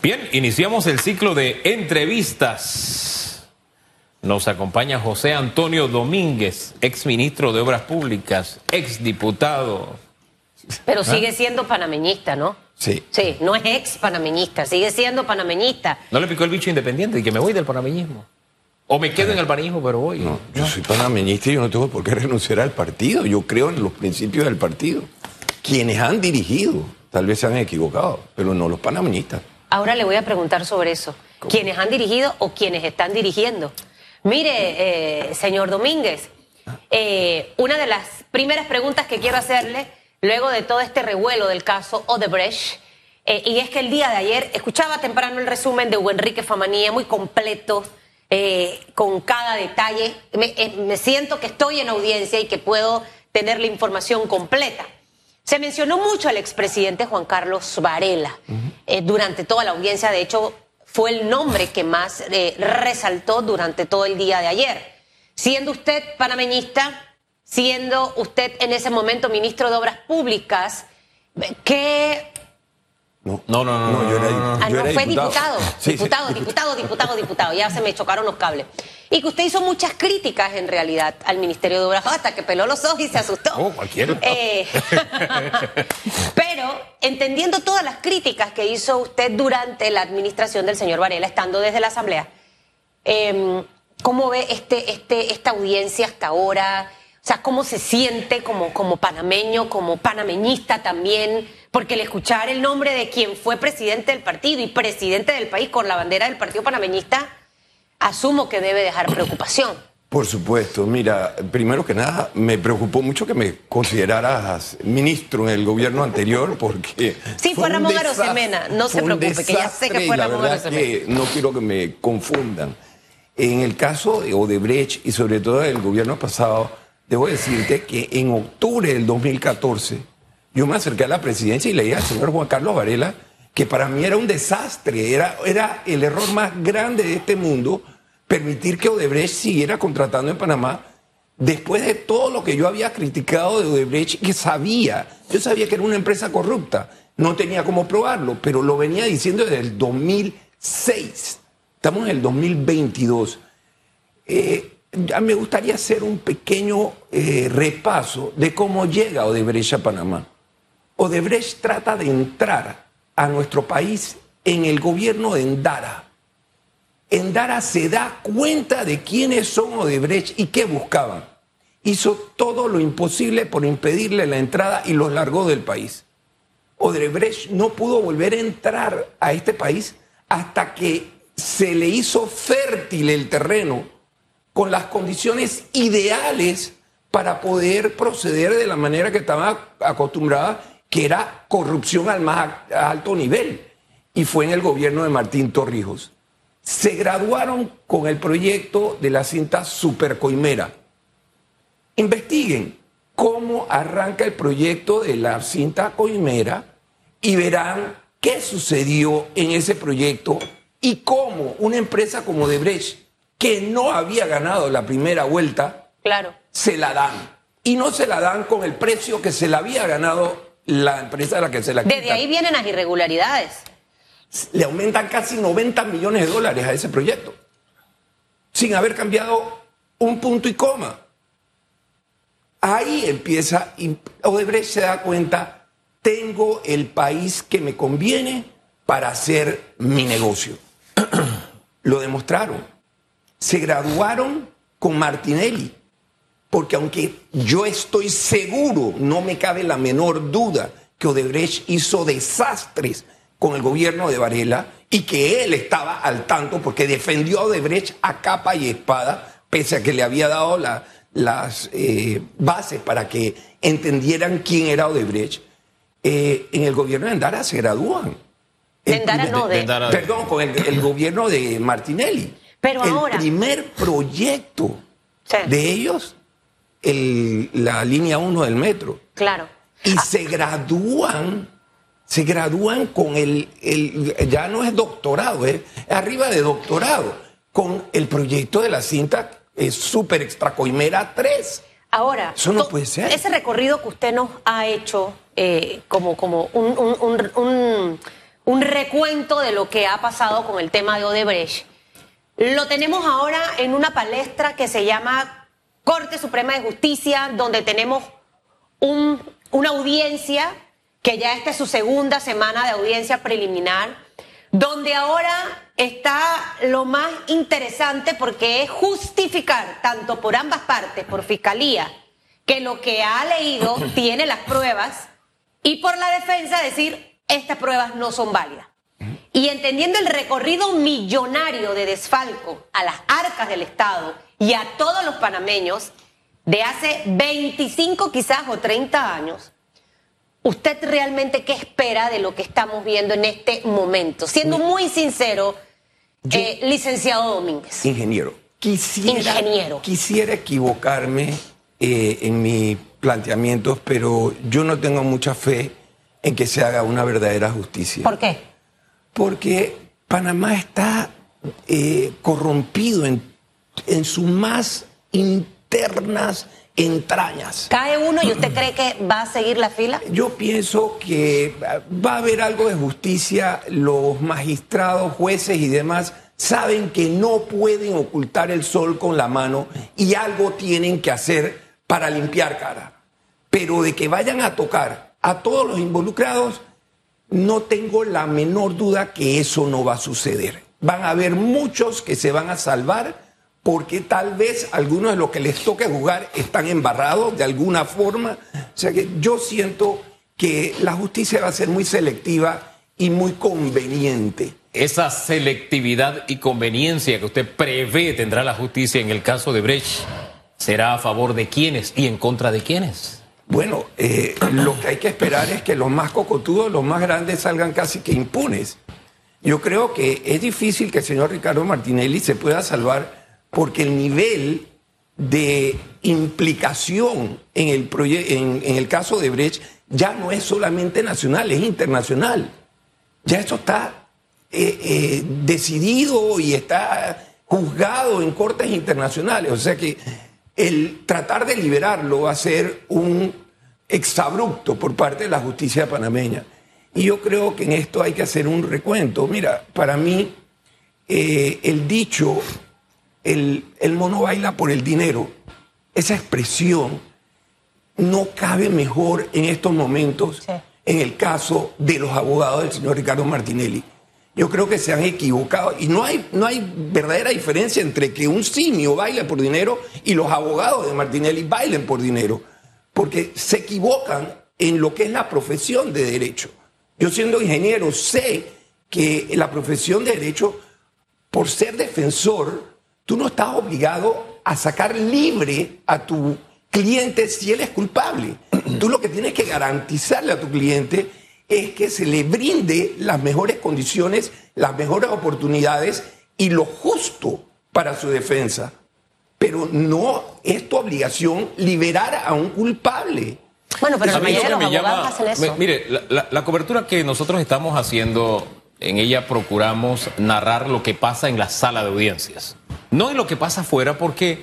Bien, iniciamos el ciclo de entrevistas. Nos acompaña José Antonio Domínguez, ex ministro de Obras Públicas, ex diputado. Pero sigue siendo panameñista, ¿no? Sí. Sí, no es ex panameñista, sigue siendo panameñista. ¿No le picó el bicho independiente y que me voy del panameñismo? O me quedo en el panameñismo, pero voy. No, yo soy panameñista y yo no tengo por qué renunciar al partido. Yo creo en los principios del partido. Quienes han dirigido, tal vez se han equivocado, pero no los panameñistas. Ahora le voy a preguntar sobre eso. ¿Quiénes han dirigido o quiénes están dirigiendo? Mire, eh, señor Domínguez, eh, una de las primeras preguntas que quiero hacerle, luego de todo este revuelo del caso Odebrecht, eh, y es que el día de ayer escuchaba temprano el resumen de Hugo Enrique Famanía, muy completo, eh, con cada detalle. Me, eh, me siento que estoy en audiencia y que puedo tener la información completa. Se mencionó mucho al expresidente Juan Carlos Varela eh, durante toda la audiencia. De hecho, fue el nombre que más eh, resaltó durante todo el día de ayer. Siendo usted panameñista, siendo usted en ese momento ministro de Obras Públicas, ¿qué No, No, no, no, no, yo era, no, no, no. Ah, yo no, era fue diputado. Sí, sí, diputado, diputado, diputado, diputado. Ya se me chocaron los cables. Y que usted hizo muchas críticas en realidad al Ministerio de Obras hasta que peló los ojos y se asustó. Oh, cualquiera. Eh, pero entendiendo todas las críticas que hizo usted durante la administración del señor Varela, estando desde la Asamblea, eh, ¿cómo ve este, este, esta audiencia hasta ahora? O sea, ¿cómo se siente como, como panameño, como panameñista también? Porque el escuchar el nombre de quien fue presidente del partido y presidente del país con la bandera del partido panameñista, asumo que debe dejar preocupación. Por supuesto, mira, primero que nada, me preocupó mucho que me consideraras ministro en el gobierno anterior porque... Sí, fue Ramón desastre, Arosemena, no se preocupe, que ya sé que desastre fue la Ramón Arosemena. que no quiero que me confundan. En el caso de Odebrecht y sobre todo del gobierno pasado, debo decirte que en octubre del 2014 yo me acerqué a la presidencia y le dije al señor Juan Carlos Varela que para mí era un desastre, era, era el error más grande de este mundo permitir que Odebrecht siguiera contratando en Panamá después de todo lo que yo había criticado de Odebrecht, que sabía, yo sabía que era una empresa corrupta, no tenía cómo probarlo, pero lo venía diciendo desde el 2006. Estamos en el 2022. Eh, me gustaría hacer un pequeño eh, repaso de cómo llega Odebrecht a Panamá. Odebrecht trata de entrar a nuestro país en el gobierno de Endara. Endara se da cuenta de quiénes son Odebrecht y qué buscaban. Hizo todo lo imposible por impedirle la entrada y los largó del país. Odebrecht no pudo volver a entrar a este país hasta que se le hizo fértil el terreno con las condiciones ideales para poder proceder de la manera que estaba acostumbrada, que era corrupción al más alto nivel. Y fue en el gobierno de Martín Torrijos. Se graduaron con el proyecto de la cinta Supercoimera. Investiguen cómo arranca el proyecto de la cinta Coimera y verán qué sucedió en ese proyecto y cómo una empresa como Debrecht, que no había ganado la primera vuelta, Claro. se la dan. Y no se la dan con el precio que se la había ganado la empresa a la que se la quitan. Desde ahí vienen las irregularidades. Le aumentan casi 90 millones de dólares a ese proyecto, sin haber cambiado un punto y coma. Ahí empieza, Odebrecht se da cuenta, tengo el país que me conviene para hacer mi negocio. Lo demostraron. Se graduaron con Martinelli, porque aunque yo estoy seguro, no me cabe la menor duda, que Odebrecht hizo desastres con el gobierno de Varela y que él estaba al tanto porque defendió a Odebrecht a capa y espada, pese a que le había dado la- las eh, bases para que entendieran quién era Odebrecht. Eh, en el gobierno de Endara se gradúan. De Endara no, de- de Endara. Perdón, con el, el gobierno de Martinelli. Pero el ahora- primer proyecto Sí. de ellos, el- la línea 1 del metro. Claro. Y se gradúan, se gradúan con el, el- ya no es doctorado, es arriba de doctorado, con el proyecto de la cinta eh, Super Extracoimera 3. Ahora, Eso no puede ser. Ese recorrido que usted nos ha hecho eh, como, como un- un- un- un- un recuento de lo que ha pasado con el tema de Odebrecht. Lo tenemos ahora en una palestra que se llama Corte Suprema de Justicia, donde tenemos un, una audiencia, que ya esta es su segunda semana de audiencia preliminar, donde ahora está lo más interesante porque es justificar, tanto por ambas partes, por fiscalía, que lo que ha leído tiene las pruebas, y por la defensa decir, estas pruebas no son válidas. Y entendiendo el recorrido millonario de desfalco a las arcas del Estado y a todos los panameños de hace 25 quizás o 30 años, ¿usted realmente qué espera de lo que estamos viendo en este momento? Siendo muy sincero, eh, licenciado Domínguez. Ingeniero, quisiera, Ingeniero. quisiera equivocarme eh, en mis planteamientos, pero yo no tengo mucha fe en que se haga una verdadera justicia. ¿Por qué? Porque Panamá está eh, corrompido en, en sus más internas entrañas. ¿Cae uno y usted cree que va a seguir la fila? Yo pienso que va a haber algo de justicia. Los magistrados, jueces y demás saben que no pueden ocultar el sol con la mano y algo tienen que hacer para limpiar cara. Pero de que vayan a tocar a todos los involucrados, no tengo la menor duda que eso no va a suceder. Van a haber muchos que se van a salvar porque tal vez algunos de los que les toque jugar están embarrados de alguna forma. O sea que yo siento que la justicia va a ser muy selectiva y muy conveniente. Esa selectividad y conveniencia que usted prevé tendrá la justicia en el caso de Brecht, ¿será a favor de quiénes y en contra de quiénes? Bueno, eh, lo que hay que esperar es que los más cocotudos, los más grandes, salgan casi que impunes. Yo creo que es difícil que el señor Ricardo Martinelli se pueda salvar porque el nivel de implicación en el, en, en el caso de Brecht ya no es solamente nacional, es internacional. Ya esto está eh, eh, decidido y está juzgado en cortes internacionales. O sea que el tratar de liberarlo va a ser un exabrupto por parte de la justicia panameña. Y yo creo que en esto hay que hacer un recuento. Mira, para mí eh, el dicho el, el mono baila por el dinero, esa expresión no cabe mejor en estos momentos Sí. en el caso de los abogados del señor Ricardo Martinelli. Yo creo que se han equivocado y no hay, no hay verdadera diferencia entre que un simio baile por dinero y los abogados de Martinelli bailen por dinero, porque se equivocan en lo que es la profesión de derecho. Yo siendo ingeniero sé que la profesión de derecho, por ser defensor, tú no estás obligado a sacar libre a tu cliente si él es culpable. Tú lo que tienes que garantizarle a tu cliente es que se le brinde las mejores condiciones, las mejores oportunidades y lo justo para su defensa. Pero no es tu obligación liberar a un culpable. Bueno, pero la mayoría de los me abogados llama- hacen eso. mire, la, la- la cobertura que nosotros estamos haciendo, en ella procuramos narrar lo que pasa en la sala de audiencias. No en lo que pasa afuera, porque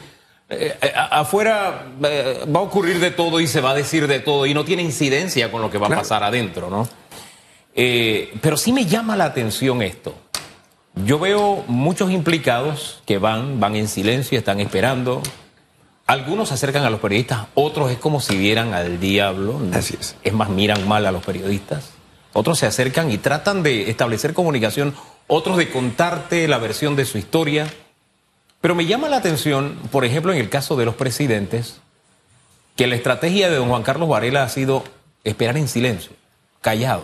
eh, eh, afuera eh, va a ocurrir de todo y se va a decir de todo y no tiene incidencia con lo que va Claro. a pasar adentro, ¿no? Eh, pero sí me llama la atención esto. Yo veo muchos implicados que van, van en silencio, están esperando. Algunos se acercan a los periodistas, otros es como si vieran al diablo. Así es. Es más, miran mal a los periodistas. Otros se acercan y tratan de establecer comunicación, otros de contarte la versión de su historia. Pero me llama la atención, por ejemplo, en el caso de los presidentes, que la estrategia de don Juan Carlos Varela ha sido esperar en silencio, callado.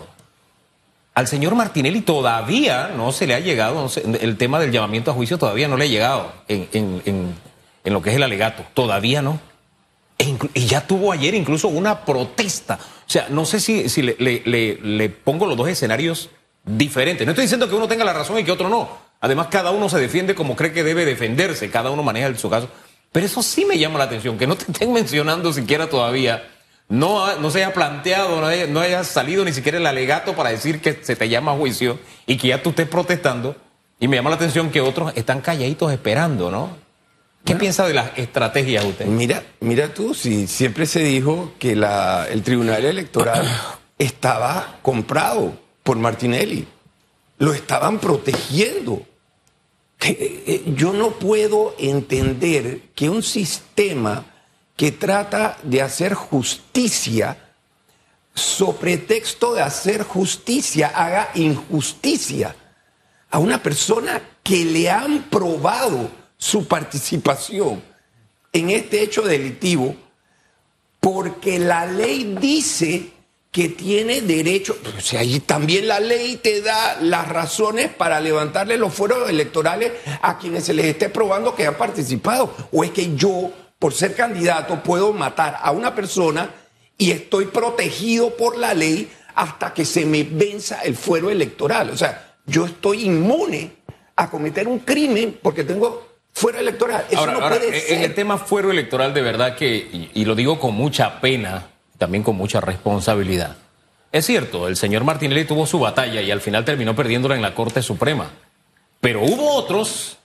Al señor Martinelli todavía no se le ha llegado, no el tema del llamamiento a juicio todavía no le ha llegado en, lo que es el alegato, todavía no. E y ya tuvo ayer incluso una protesta. O sea, no sé si, le pongo los dos escenarios diferentes. No estoy diciendo que uno tenga la razón y que otro no. Además, cada uno se defiende como cree que debe defenderse, cada uno maneja su caso. Pero eso sí me llama la atención, que no te estén mencionando siquiera todavía, no, no se haya planteado, no haya, no haya salido ni siquiera el alegato para decir que se te llama a juicio y que ya tú estés protestando. Y me llama la atención que otros están calladitos esperando, ¿no? ¿Qué piensa de las estrategias usted? Mira, mira tú, si siempre se dijo que la- el Tribunal Electoral estaba comprado por Martinelli. lo estaban protegiendo. Eh, eh, yo no puedo entender que un sistema que trata de hacer justicia, sobre pretexto de hacer justicia, haga injusticia a una persona que le han probado su participación en este hecho delictivo, porque la ley dice que tiene derecho, o sea, y también la ley te da las razones para levantarle los fueros electorales a quienes se les esté probando que han participado. O es que yo, por ser candidato, puedo matar a una persona y estoy protegido por la ley hasta que se me venza el fuero electoral. O sea, yo estoy inmune a cometer un crimen porque tengo fuero electoral. Eso no puede ser. En el tema fuero electoral, de verdad que, y lo digo con mucha pena, también con mucha responsabilidad. Es cierto, el señor Martinelli tuvo su batalla y al final terminó perdiéndola en la Corte Suprema. Pero hubo otros.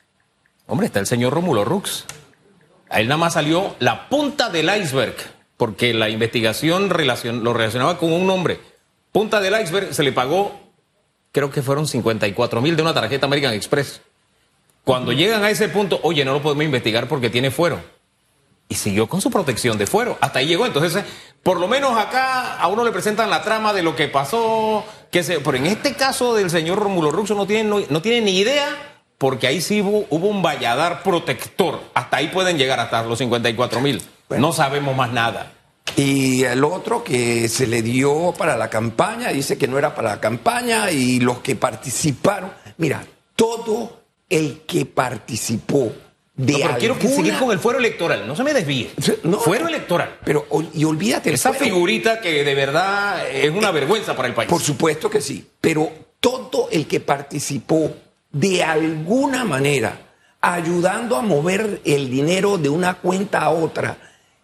Hombre, está el señor Rómulo Rux. A él nada más salió la punta del iceberg, porque la investigación lo relacionaba con un nombre. Punta del iceberg se le pagó, creo que fueron 54 mil de una tarjeta American Express. Cuando llegan a ese punto, oye, no lo podemos investigar porque tiene fuero y siguió con su protección de fuero. Hasta ahí llegó. Entonces, por lo menos acá a uno le presentan la trama de lo que pasó. Que se, pero en este caso del señor Romulo Ruxo no tiene, no, tiene ni idea, porque ahí sí hubo, un valladar protector. Hasta ahí pueden llegar hasta los 54 mil. no sabemos más nada. Y el otro que se le dio para la campaña, dice que no era para la campaña, y los que participaron. Mira, todo el que participó pero quiero seguir con el fuero electoral, no se me desvíe. fuero electoral. Pero, y olvídate. Esa figurita que de verdad es una vergüenza para el país. Por supuesto que sí. Pero todo el que participó de alguna manera ayudando a mover el dinero de una cuenta a otra,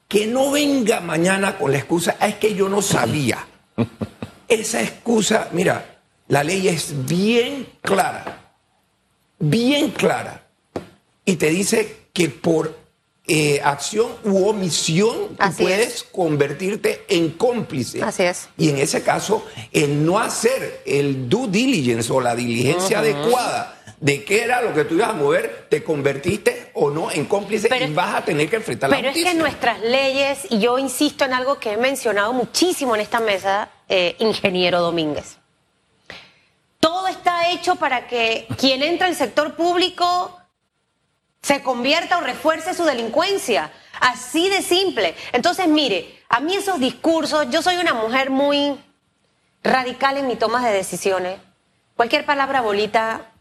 que no venga mañana con la excusa, ah, es que yo no sabía. Esa excusa, mira, la ley es bien clara, bien clara y te dice que por eh, acción u omisión puedes convertirte en cómplice. Así es. Y en ese caso, el no hacer el due diligence o la diligencia adecuada de qué era lo que tú ibas a mover, te convertiste o no en cómplice y vas a tener que enfrentar la justicia. Pero es que nuestras leyes, y yo insisto en algo que he mencionado muchísimo en esta mesa, eh, ingeniero Domínguez. Todo está hecho para que quien entra al sector público se convierta o refuerce su delincuencia. Así de simple. Entonces, mire, a mí esos discursos, yo soy una mujer muy radical en mi toma de decisiones. Cualquier palabra bolita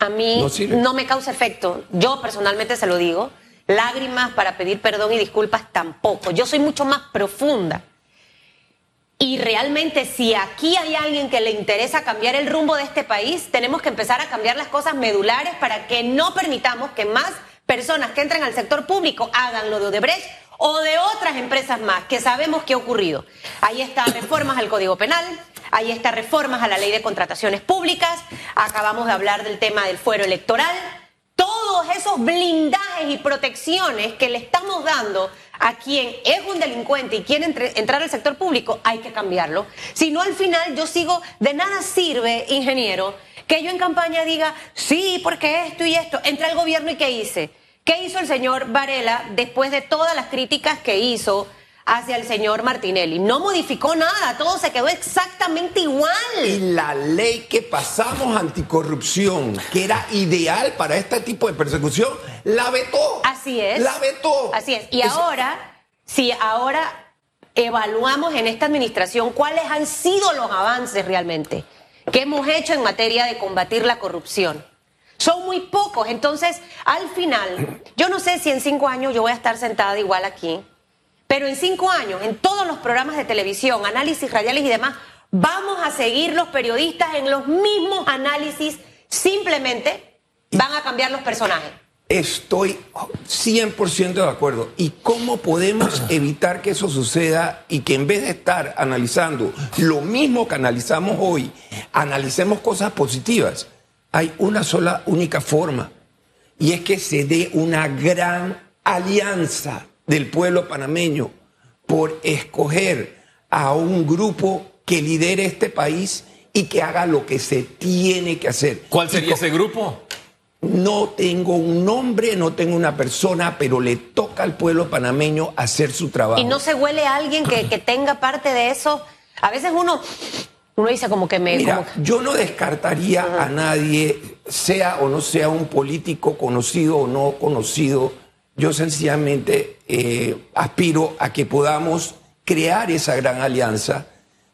a mí no, me causa efecto. Yo personalmente se lo digo. Lágrimas para pedir perdón y disculpas tampoco. Yo soy mucho más profunda. Y realmente si aquí hay alguien que le interesa cambiar el rumbo de este país, tenemos que empezar a cambiar las cosas medulares para que no permitamos que más personas que entren al sector público hagan lo de Odebrecht o de otras empresas más, que sabemos que ha ocurrido. Ahí están reformas al Código Penal, ahí están reformas a la Ley de Contrataciones Públicas, acabamos de hablar del tema del fuero electoral, todos esos blindajes y protecciones que le estamos dando a quien es un delincuente y quiere entrar al sector público, hay que cambiarlo. Si no, al final yo sigo, de nada sirve, ingeniero, que yo en campaña diga, sí, porque esto y esto, entra el gobierno y ¿qué hice? ¿Qué hizo el señor Varela después de todas las críticas que hizo hacia el señor Martinelli. No modificó nada, todo se quedó exactamente igual. Y la ley que pasamos anticorrupción, que era ideal para este tipo de persecución, la vetó. Así es. La vetó. Así es. Y ahora, si ahora evaluamos en esta administración cuáles han sido los avances realmente que hemos hecho en materia de combatir la corrupción. Son muy pocos, entonces al final, yo no sé si en cinco años yo voy a estar sentada igual aquí pero en cinco años, en todos los programas de televisión, análisis radiales y demás, vamos a seguir los periodistas en los mismos análisis, simplemente van a cambiar los personajes. Estoy 100% de acuerdo. ¿Y cómo podemos evitar que eso suceda y que en vez de estar analizando lo mismo que analizamos hoy, analicemos cosas positivas? Hay una sola, única forma, y es que se dé una gran alianza del pueblo panameño por escoger a un grupo que lidere este país y que haga lo que se tiene que hacer. ¿Cuál sería ese grupo? No tengo un nombre, no tengo una persona, pero le toca al pueblo panameño hacer su trabajo. Y no se huele a alguien que, que tenga parte de eso. A veces uno, uno dice como que me. Mira, como que- yo no descartaría a nadie, sea o no sea un político conocido o no conocido. Yo sencillamente eh, aspiro a que podamos crear esa gran alianza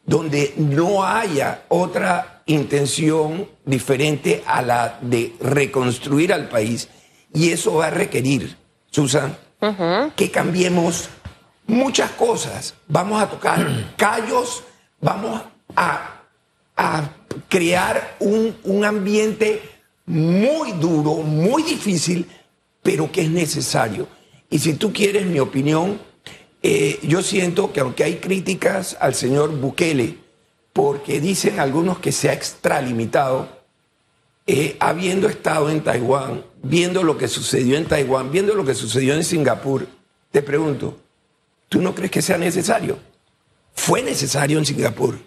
donde no haya otra intención diferente a la de reconstruir al país. Y eso va a requerir, Susan, que cambiemos muchas cosas. Vamos a tocar callos, vamos a, a crear un, un ambiente muy duro, muy difícil, pero que es necesario. Y si tú quieres mi opinión, eh, yo siento que aunque hay críticas al señor Bukele, porque dicen algunos que se ha extralimitado, eh, habiendo estado en Taiwán, viendo lo que sucedió en Taiwán, viendo lo que sucedió en Singapur, te pregunto, ¿tú no crees que sea necesario? Fue necesario en Singapur.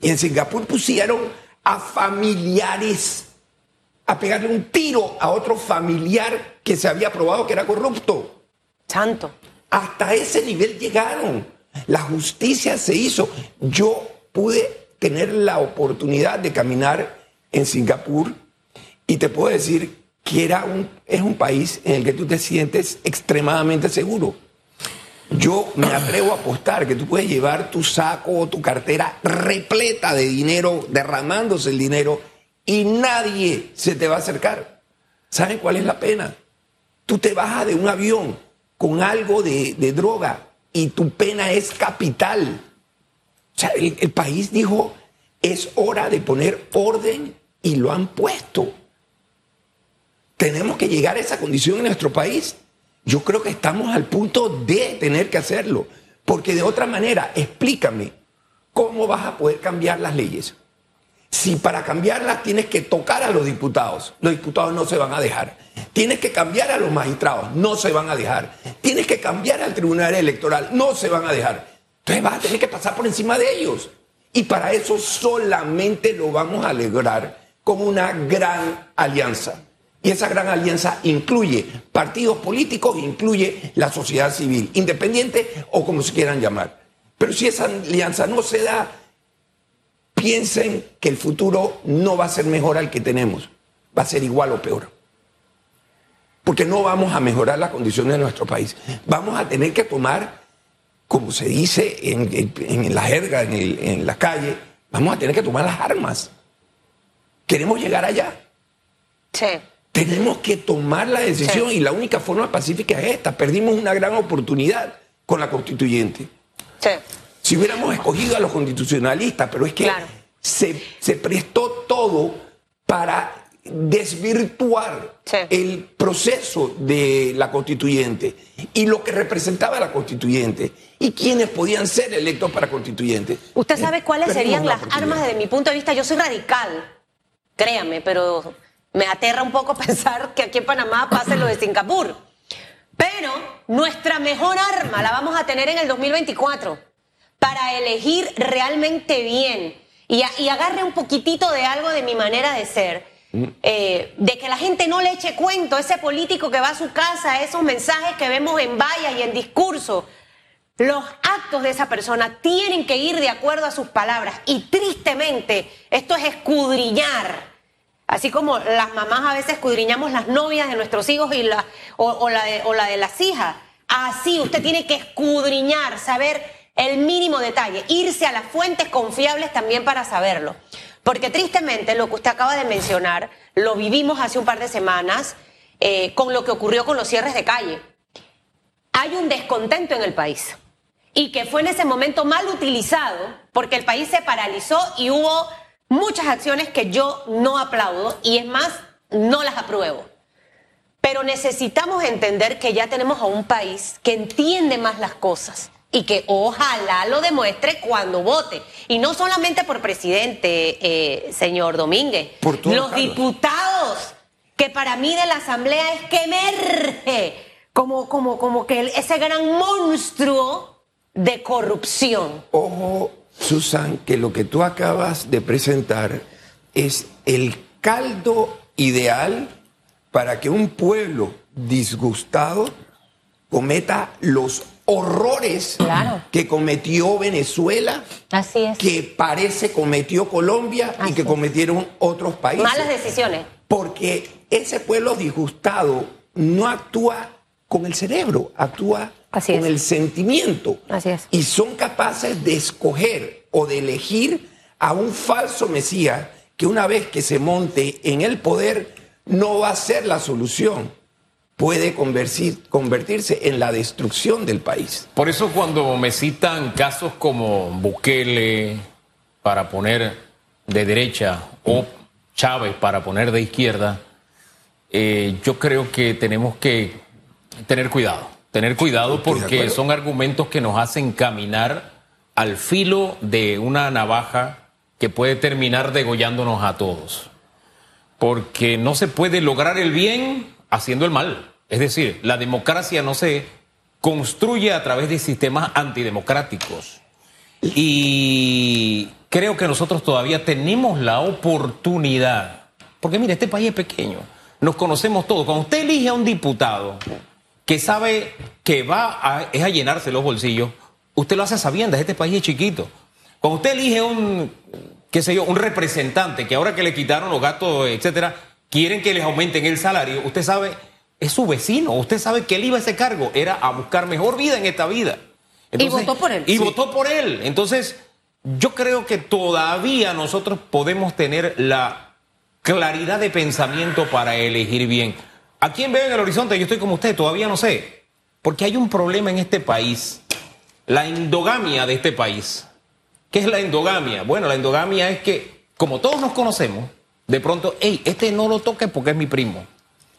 Y en Singapur pusieron a familiares a pegarle un tiro a otro familiar que se había probado que era corrupto. Santo. Hasta ese nivel llegaron. La justicia se hizo. Yo pude tener la oportunidad de caminar en Singapur y te puedo decir que era un, es un país en el que tú te sientes extremadamente seguro. Yo me atrevo a apostar que tú puedes llevar tu saco o tu cartera repleta de dinero, derramándose el dinero, y nadie se te va a acercar. ¿Saben cuál es la pena? Tú te bajas de un avión con algo de, droga y tu pena es capital. O sea, el, el país dijo, es hora de poner orden y lo han puesto. Tenemos que llegar a esa condición en nuestro país. Yo creo que estamos al punto de tener que hacerlo. Porque de otra manera, explícame, ¿cómo vas a poder cambiar las leyes? Si para cambiarlas tienes que tocar a los diputados, los diputados no se van a dejar. Tienes que cambiar a los magistrados, no se van a dejar. Tienes que cambiar al tribunal electoral, no se van a dejar. Entonces vas a tener que pasar por encima de ellos. Y para eso solamente lo vamos a lograr con una gran alianza. Y esa gran alianza incluye partidos políticos, incluye la sociedad civil, independiente o como se quieran llamar. Pero si esa alianza no se da, piensen que el futuro no va a ser mejor al que tenemos, va a ser igual o peor. Porque no vamos a mejorar las condiciones de nuestro país. Vamos a tener que tomar, como se dice en, en- en la jerga, en, el- en la calle, vamos a tener que tomar las armas. Queremos llegar allá. Sí. Tenemos que tomar la decisión Sí. y la única forma pacífica es esta. Perdimos una gran oportunidad con la constituyente. Sí. Si hubiéramos escogido a los constitucionalistas, pero es que Claro. se, se prestó todo para desvirtuar Sí. el proceso de la constituyente y lo que representaba la constituyente y quienes podían ser electos para constituyente. ¿Usted sabe Eh, cuáles perdimos serían la las armas desde mi punto de vista? Yo soy radical, créame, pero me aterra un poco pensar que aquí en Panamá pase lo de Singapur. Pero nuestra mejor arma la vamos a tener en el 2024 para elegir realmente bien y, a- y agarre un poquitito de algo de mi manera de ser. eh, de que la gente no le eche cuento a ese político que va a su casa, esos mensajes que vemos en vallas y en discursos. Los actos de esa persona tienen que ir de acuerdo a sus palabras. Y tristemente, esto es escudriñar. Así como las mamás a veces escudriñamos las novias de nuestros hijos y la, o, o la de, o la de las hijas. Así usted tiene que escudriñar, saber el mínimo detalle, irse a las fuentes confiables también para saberlo. Porque tristemente lo que usted acaba de mencionar lo vivimos hace un par de semanas eh, con lo que ocurrió con los cierres de calle hay un descontento en el país y que fue en ese momento mal utilizado porque el país se paralizó y hubo muchas acciones que yo no aplaudo y es más, no las apruebo. Pero necesitamos entender que ya tenemos a un país que entiende más las cosas y que ojalá lo demuestre cuando vote. Y no solamente por presidente, eh, señor Domínguez. Por todo, Los Carlos. diputados, que para mí de la Asamblea es que emerge como, como, como que ese gran monstruo de corrupción. Ojo, Susan, que lo que tú acabas de presentar es el caldo ideal para que un pueblo disgustado cometa los horrores Claro. que cometió Venezuela, Así es. que parece cometió Colombia y que cometieron otros países. Malas decisiones. Porque ese pueblo disgustado no actúa con el cerebro, actúa Así con es. el sentimiento. Así es. Y son capaces de escoger o de elegir a un falso Mesías que una vez que se monte en el poder no va a ser la solución. Puede convertir- convertirse en la destrucción del país. Por eso cuando me citan casos como Bukele para poner de derecha o Chávez para poner de izquierda, eh, yo creo que tenemos que tener cuidado. Tener cuidado porque son argumentos que nos hacen caminar al filo de una navaja que puede terminar degollándonos a todos. Porque no se puede lograr el bien haciendo el mal. Es decir, la democracia no se construye a través de sistemas antidemocráticos. Y creo que nosotros todavía tenemos la oportunidad. Porque mire, este país es pequeño. Nos conocemos todos. Cuando usted elige a un diputado que sabe que va a, es a llenarse los bolsillos, usted lo hace sabiendo, este país es chiquito. Cuando usted elige un, qué sé yo, un representante que ahora que le quitaron los gastos, etcétera, quieren que les aumenten el salario, usted sabe, es su vecino, usted sabe que él iba a ese cargo, era a buscar mejor vida en esta vida. votó por él. Y Sí. votó por él. Entonces, yo creo que todavía nosotros podemos tener la claridad de pensamiento para elegir bien. ¿A quién veo en el horizonte? Yo estoy como usted, todavía no sé. Porque hay un problema en este país, la endogamia de este país. ¿Qué es la endogamia? Bueno, la endogamia es que, como todos nos conocemos, de pronto, hey, este no lo toque porque es mi primo.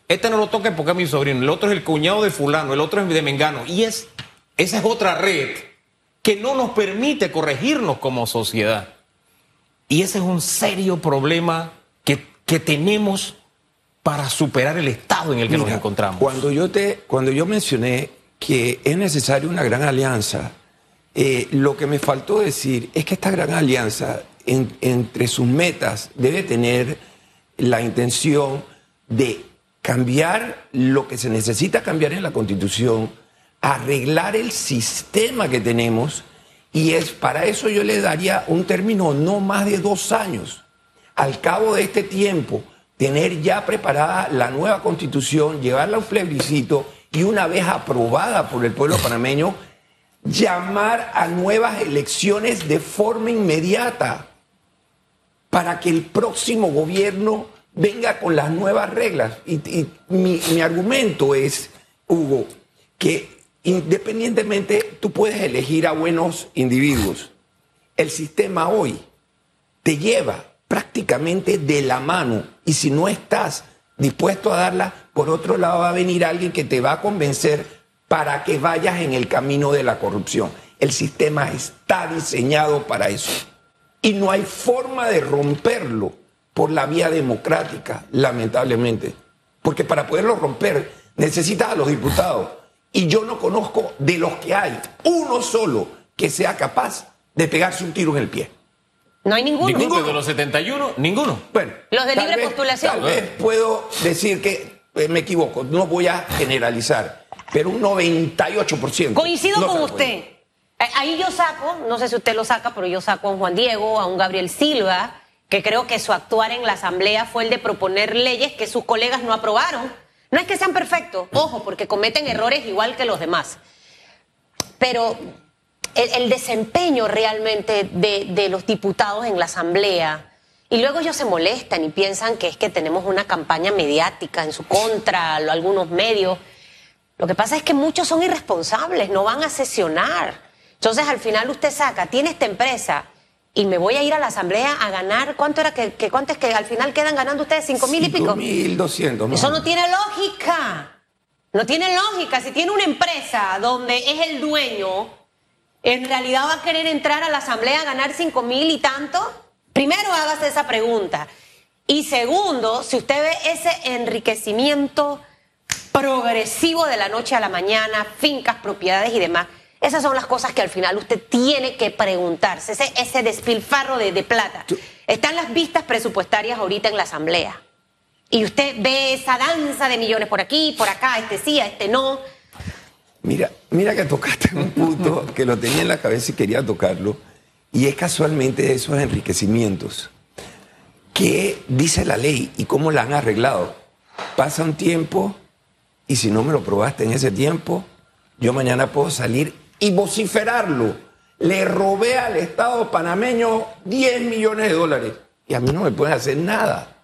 Este no lo toque porque es mi sobrino. El otro es el cuñado de fulano, el otro es de Mengano. Y es, esa es otra red que no nos permite corregirnos como sociedad. Y ese es un serio problema que, que tenemos para superar el estado en el que nos encontramos. Cuando yo, te, cuando yo mencioné que es necesaria una gran alianza, eh, lo que me faltó decir es que esta gran alianza, en- entre sus metas, debe tener la intención de cambiar lo que se necesita cambiar en la Constitución, arreglar el sistema que tenemos, y es para eso yo le daría un término no más de dos años. Al cabo de este tiempo, tener ya preparada la nueva constitución, llevarla a un plebiscito y una vez aprobada por el pueblo panameño, llamar a nuevas elecciones de forma inmediata para que el próximo gobierno venga con las nuevas reglas. Y, mi, mi argumento es, Hugo, que independientemente tú puedes elegir a buenos individuos. El sistema hoy te lleva prácticamente de la mano y si no estás dispuesto a darla, por otro lado va a venir alguien que te va a convencer para que vayas en el camino de la corrupción. El sistema está diseñado para eso y no hay forma de romperlo por la vía democrática, lamentablemente. Porque para poderlo romper necesitas a los diputados. Y yo no conozco de los que hay uno solo que sea capaz de pegarse un tiro en el pie. No hay ninguno. ¿Ninguno ninguno. de los 71? Ninguno. Bueno, Los de tal libre vez- postulación. Tal vez puedo decir que eh, me equivoco, no voy a generalizar, pero un 98%. Coincido no con usted. Eh, Ahí yo saco, no sé si usted lo saca, pero yo saco a un Juan Diego, a un Gabriel Silva, que creo que su actuar en la Asamblea fue el de proponer leyes que sus colegas no aprobaron. No es que sean perfectos, ojo, porque cometen errores igual que los demás. Pero el, desempeño realmente de, de los diputados en la Asamblea, y luego ellos se molestan y piensan que es que tenemos una campaña mediática en su contra, algunos medios. Lo que pasa es que muchos son irresponsables, no van a sesionar. Entonces al final usted saca, tiene esta empresa y me voy a ir a la asamblea a ganar, ¿cuánto era que, que cuánto es que al final quedan ganando ustedes? ¿Cinco mil y pico? 5.200. más Eso o no tiene lógica. No tiene lógica. Si tiene una empresa donde es el dueño, en realidad va a querer entrar a la asamblea a ganar cinco mil y tanto. Primero hágase esa pregunta. Y segundo, si usted ve ese enriquecimiento progresivo de la noche a la mañana, fincas, propiedades y demás, Esas son las cosas que al final usted tiene que preguntarse, ese, ese despilfarro de, de plata. Están las vistas presupuestarias ahorita en la Asamblea. Y usted ve esa danza de millones por aquí, por acá, este sí, este no. Mira, mira que tocaste un punto que lo tenía en la cabeza y quería tocarlo. Y es casualmente de esos enriquecimientos. ¿Qué dice la ley y cómo la han arreglado? Pasa un tiempo y si no me lo probaste en ese tiempo, yo mañana puedo salir y vociferarlo. Le robé al Estado panameño 10 millones de dólares y a mí no me pueden hacer nada,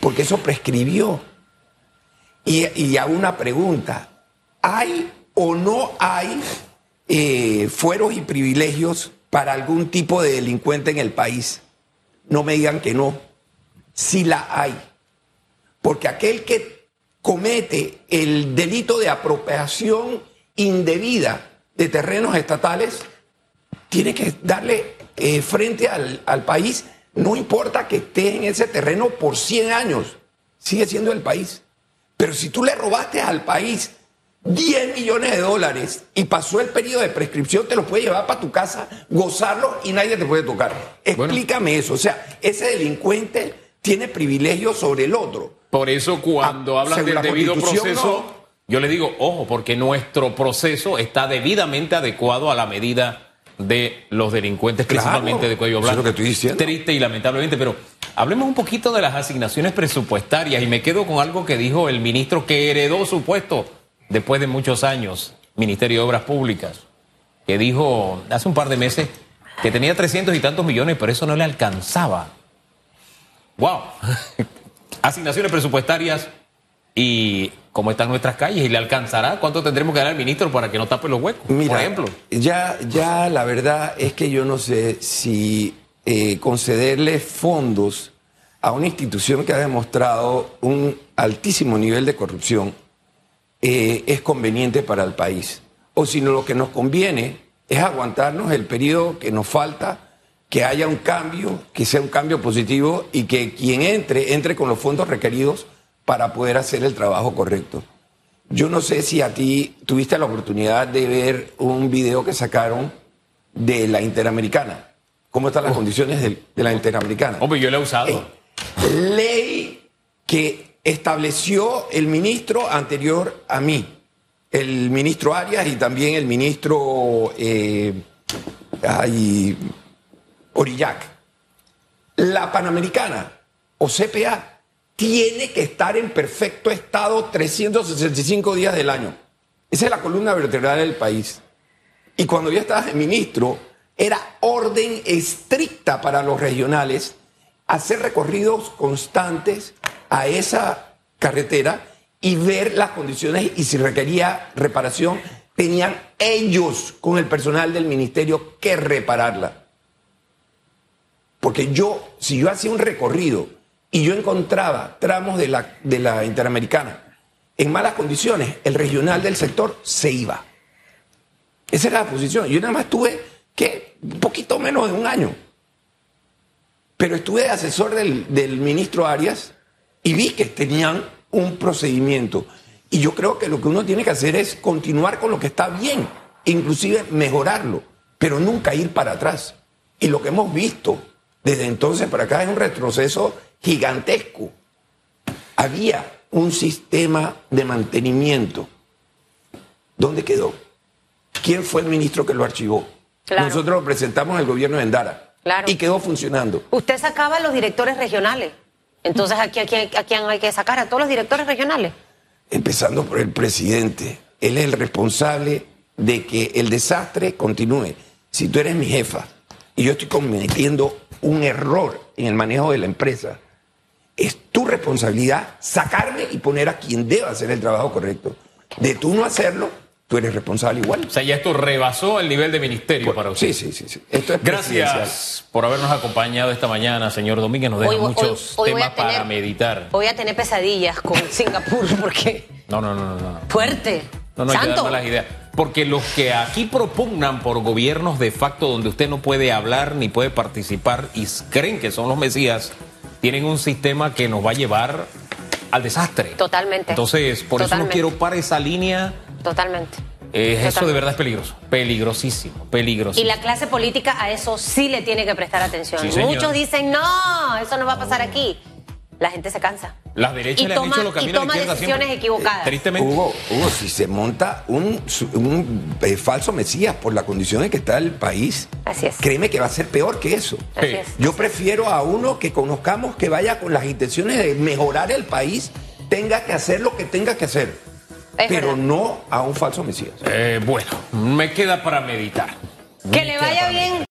porque eso prescribió. Y, y hago una pregunta, ¿hay o no hay eh, fueros y privilegios para algún tipo de delincuente en el país? No me digan que no, sí la hay. Porque aquel que comete el delito de apropiación indebida de terrenos estatales tiene que darle eh, frente al, al país, no importa que esté en ese terreno por 100 años, sigue siendo el país. Pero si tú le robaste al país 10 millones de dólares y pasó el periodo de prescripción, te lo puedes llevar para tu casa, gozarlo y nadie te puede tocar. Explícame eso. O sea, ese delincuente tiene privilegios sobre el otro. Por eso cuando Ah, hablan del debido proceso, no. Yo le digo, ojo, porque nuestro proceso está debidamente adecuado a la medida de los delincuentes, Claro, principalmente de cuello eso es blanco. lo que estoy diciendo. Triste y lamentablemente, pero hablemos un poquito de las asignaciones presupuestarias y me quedo con algo que dijo el ministro que heredó su puesto después de muchos años, Ministerio de Obras Públicas, que dijo hace un par de meses que tenía 300 y tantos millones, pero eso no le alcanzaba. ¡Wow! Asignaciones presupuestarias y cómo están nuestras calles y le alcanzará. ¿Cuánto tendremos que dar al ministro para que no tape los huecos? Mira, por ejemplo. Ya, ya la verdad es que yo no sé si eh, concederle fondos a una institución que ha demostrado un altísimo nivel de corrupción eh, es conveniente para el país. O si no, lo que nos conviene es aguantarnos el periodo que nos falta, que haya un cambio, que sea un cambio positivo y que quien entre, entre con los fondos requeridos para poder hacer el trabajo correcto. Yo no sé si a ti tuviste la oportunidad de ver un video que sacaron de la Interamericana. ¿Cómo están las condiciones del- de, la Interamericana? Hombre, yo lo he usado. Eh, ley que estableció el ministro anterior a mí, el ministro Arias y también el ministro eh, ay, Orillac. La Panamericana o CPA tiene que estar en perfecto estado 365 días del año. Esa es la columna vertebral del país. Y cuando yo estaba de ministro, era orden estricta para los regionales hacer recorridos constantes a esa carretera y ver las condiciones y si requería reparación, tenían ellos con el personal del ministerio que repararla. Porque yo, si yo hacía un recorrido y yo encontraba tramos de la, de la Interamericana en malas condiciones, el regional del sector se iba. Esa era la posición. Yo nada más tuve que un poquito menos de un año. Pero estuve de asesor del, del ministro Arias y vi que tenían un procedimiento. Y yo creo que lo que uno tiene que hacer es continuar con lo que está bien, inclusive mejorarlo, pero nunca ir para atrás. Y lo que hemos visto desde entonces para acá es un retroceso gigantesco. Había un sistema de mantenimiento. ¿Dónde quedó? ¿Quién fue el ministro que lo archivó? Claro. Nosotros lo presentamos al gobierno de Endara. Claro. Y quedó funcionando. Usted sacaba a los directores regionales. Entonces, ¿a quién, a quién- a quién hay que sacar? A todos los directores regionales. Empezando por el presidente. Él es el responsable de que el desastre continúe. Si tú eres mi jefa y yo estoy cometiendo un error en el manejo de la empresa, es tu responsabilidad sacarme y poner a quien deba hacer el trabajo correcto. De tú no hacerlo, tú eres responsable igual. O sea, ya esto rebasó el nivel de ministerio para usted. Sí, sí, sí, sí. Esto es presidencial. Gracias por habernos acompañado esta mañana, señor Domínguez. Nos deja Hoy- muchos hoy temas tener- para meditar. Voy a tener pesadillas con Singapur porque No, no, no, no. no. fuerte. No, no hay que dar Santo. malas ideas. Porque los que aquí propugnan por gobiernos de facto donde usted no puede hablar ni puede participar y creen que son los mesías, tienen un sistema que nos va a llevar al desastre. Totalmente. Entonces, por eso Totalmente. no quiero para esa línea Totalmente. Eh, eso de Totalmente. verdad es peligroso, peligrosísimo, peligrosísimo. Y la clase política a eso sí le tiene que prestar atención. Sí. Muchos dicen, no, eso no va a pasar aquí. La gente se cansa. Las derechas y le han toma, hecho lo que a y toma decisiones siempre. equivocadas. Tristemente. Hugo, Hugo, si se monta un, eh, falso Mesías por la condición en que está el país, Así es. créeme que va a ser peor que eso. Así Sí. es. Yo prefiero a uno que conozcamos que vaya con las intenciones de mejorar el país, tenga que hacer lo que tenga que hacer, Es pero verdad. no a un falso Mesías. Eh, bueno, me queda para meditar. Que Me le vaya bien